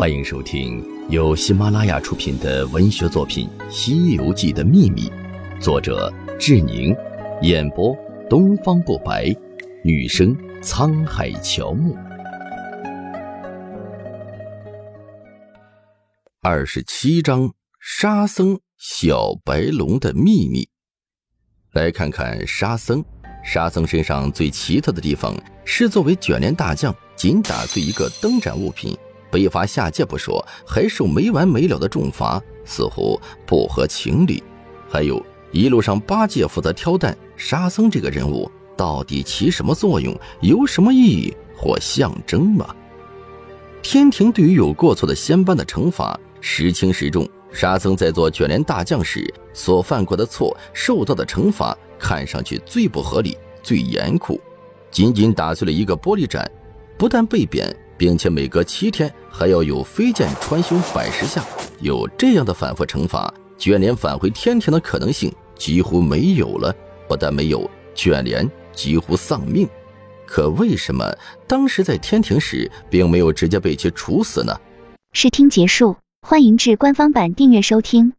欢迎收听由喜马拉雅出品的文学作品《西游记的秘密》，作者志宁，演播东方不白，女生沧海乔木。二十七章：沙僧小白龙的秘密。来看看沙僧。沙僧身上最奇特的地方是，作为卷帘大将，仅打碎一个灯盏物品。被罚下界不说，还受没完没了的重罚，似乎不合情理。还有一路上八戒负责挑担，沙僧这个人物到底起什么作用？有什么意义或象征吗？天庭对于有过错的仙班的惩罚时轻时重。沙僧在做卷帘大将时所犯过的错，受到的惩罚看上去最不合理、最严酷。仅仅打碎了一个玻璃盏，不但被贬。并且每隔七天还要有飞剑穿胸百十下，有这样的反复惩罚，卷帘返回天庭的可能性几乎没有了。不但没有，卷帘几乎丧命。可为什么当时在天庭时，并没有直接被其处死呢？试听结束，欢迎至官方版订阅收听。